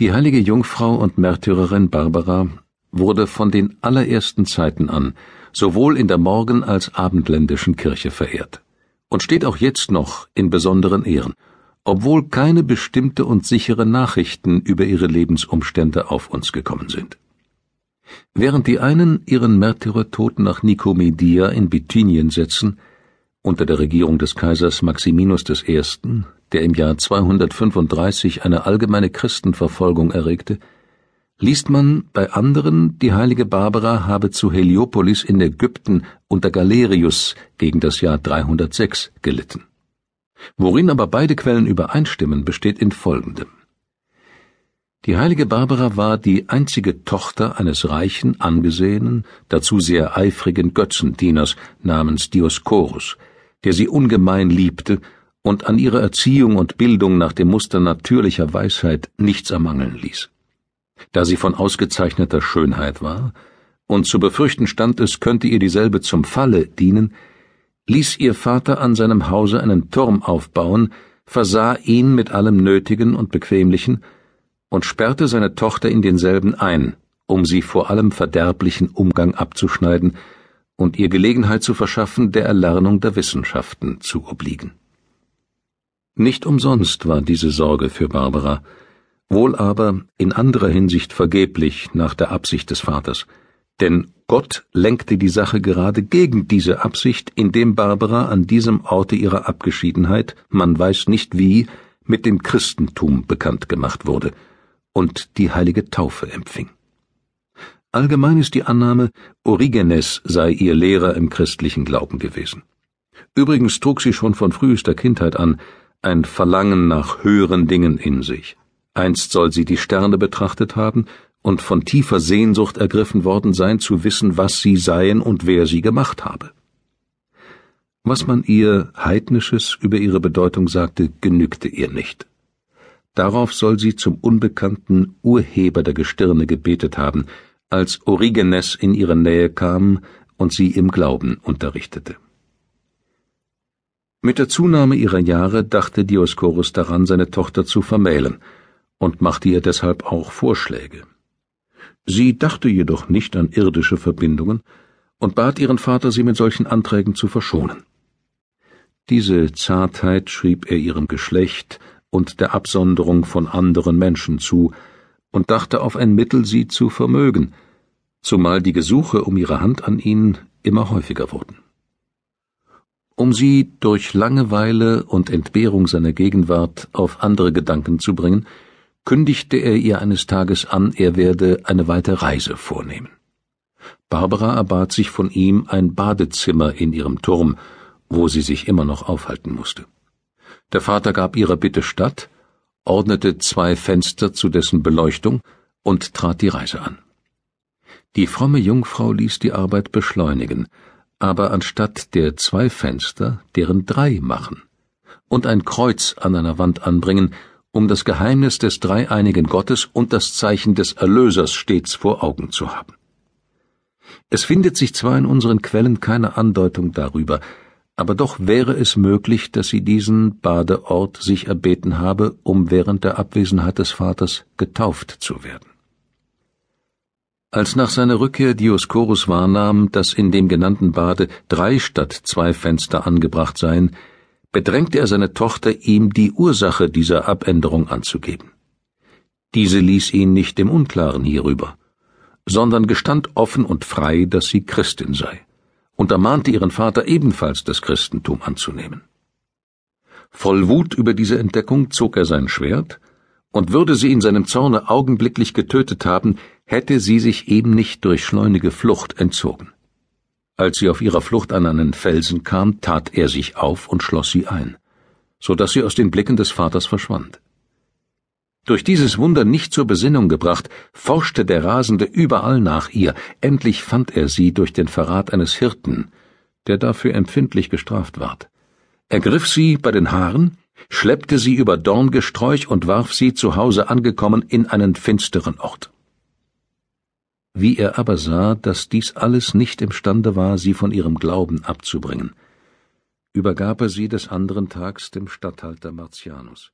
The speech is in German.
Die heilige Jungfrau und Märtyrerin Barbara wurde von den allerersten Zeiten an sowohl in der Morgen- als abendländischen Kirche verehrt und steht auch jetzt noch in besonderen Ehren, obwohl keine bestimmte und sichere Nachrichten über ihre Lebensumstände auf uns gekommen sind. Während die einen ihren Märtyrertod nach Nikomedia in Bithynien setzen, unter der Regierung des Kaisers Maximinus I., der im Jahr 235 eine allgemeine Christenverfolgung erregte, liest man bei anderen, die heilige Barbara habe zu Heliopolis in Ägypten unter Galerius gegen das Jahr 306 gelitten. Worin aber beide Quellen übereinstimmen, besteht in folgendem. Die heilige Barbara war die einzige Tochter eines reichen, angesehenen, dazu sehr eifrigen Götzendieners namens Dioscorus, der sie ungemein liebte und an ihrer Erziehung und Bildung nach dem Muster natürlicher Weisheit nichts ermangeln ließ. Da sie von ausgezeichneter Schönheit war, und zu befürchten stand, es könnte ihr dieselbe zum Falle dienen, ließ ihr Vater an seinem Hause einen Turm aufbauen, versah ihn mit allem Nötigen und Bequemlichen und sperrte seine Tochter in denselben ein, um sie vor allem verderblichen Umgang abzuschneiden und ihr Gelegenheit zu verschaffen, der Erlernung der Wissenschaften zu obliegen. Nicht umsonst war diese Sorge für Barbara, wohl aber in anderer Hinsicht vergeblich nach der Absicht des Vaters, denn Gott lenkte die Sache gerade gegen diese Absicht, indem Barbara an diesem Orte ihrer Abgeschiedenheit, man weiß nicht wie, mit dem Christentum bekannt gemacht wurde und die heilige Taufe empfing. Allgemein ist die Annahme, Origenes sei ihr Lehrer im christlichen Glauben gewesen. Übrigens trug sie schon von frühester Kindheit an ein Verlangen nach höheren Dingen in sich. Einst soll sie die Sterne betrachtet haben und von tiefer Sehnsucht ergriffen worden sein, zu wissen, was sie seien und wer sie gemacht habe. Was man ihr Heidnisches über ihre Bedeutung sagte, genügte ihr nicht. Darauf soll sie zum unbekannten Urheber der Gestirne gebetet haben, als Origenes in ihre Nähe kam und sie im Glauben unterrichtete. Mit der Zunahme ihrer Jahre dachte Dioscorus daran, seine Tochter zu vermählen, und machte ihr deshalb auch Vorschläge. Sie dachte jedoch nicht an irdische Verbindungen und bat ihren Vater, sie mit solchen Anträgen zu verschonen. Diese Zartheit schrieb er ihrem Geschlecht und der Absonderung von anderen Menschen zu, und dachte auf ein Mittel, sie zu vermögen, zumal die Gesuche um ihre Hand an ihn immer häufiger wurden. Um sie durch Langeweile und Entbehrung seiner Gegenwart auf andere Gedanken zu bringen, kündigte er ihr eines Tages an, er werde eine weite Reise vornehmen. Barbara erbat sich von ihm ein Badezimmer in ihrem Turm, wo sie sich immer noch aufhalten musste. Der Vater gab ihrer Bitte statt, ordnete zwei Fenster zu dessen Beleuchtung und trat die Reise an. Die fromme Jungfrau ließ die Arbeit beschleunigen, aber anstatt der zwei Fenster deren drei machen und ein Kreuz an einer Wand anbringen, um das Geheimnis des dreieinigen Gottes und das Zeichen des Erlösers stets vor Augen zu haben. Es findet sich zwar in unseren Quellen keine Andeutung darüber, aber doch wäre es möglich, dass sie diesen Badeort sich erbeten habe, um während der Abwesenheit des Vaters getauft zu werden. Als nach seiner Rückkehr Dioscorus wahrnahm, dass in dem genannten Bade drei statt zwei Fenster angebracht seien, bedrängte er seine Tochter, ihm die Ursache dieser Abänderung anzugeben. Diese ließ ihn nicht im Unklaren hierüber, sondern gestand offen und frei, dass sie Christin sei und ermahnte ihren Vater ebenfalls das Christentum anzunehmen. Voll Wut über diese Entdeckung zog er sein Schwert, und würde sie in seinem Zorne augenblicklich getötet haben, hätte sie sich eben nicht durch schleunige Flucht entzogen. Als sie auf ihrer Flucht an einen Felsen kam, tat er sich auf und schloss sie ein, so dass sie aus den Blicken des Vaters verschwand. Durch dieses Wunder nicht zur Besinnung gebracht, forschte der Rasende überall nach ihr, endlich fand er sie durch den Verrat eines Hirten, der dafür empfindlich gestraft ward. Er griff sie bei den Haaren, schleppte sie über Dorngesträuch und warf sie zu Hause angekommen in einen finsteren Ort. Wie er aber sah, dass dies alles nicht imstande war, sie von ihrem Glauben abzubringen, übergab er sie des anderen Tags dem Statthalter Martianus.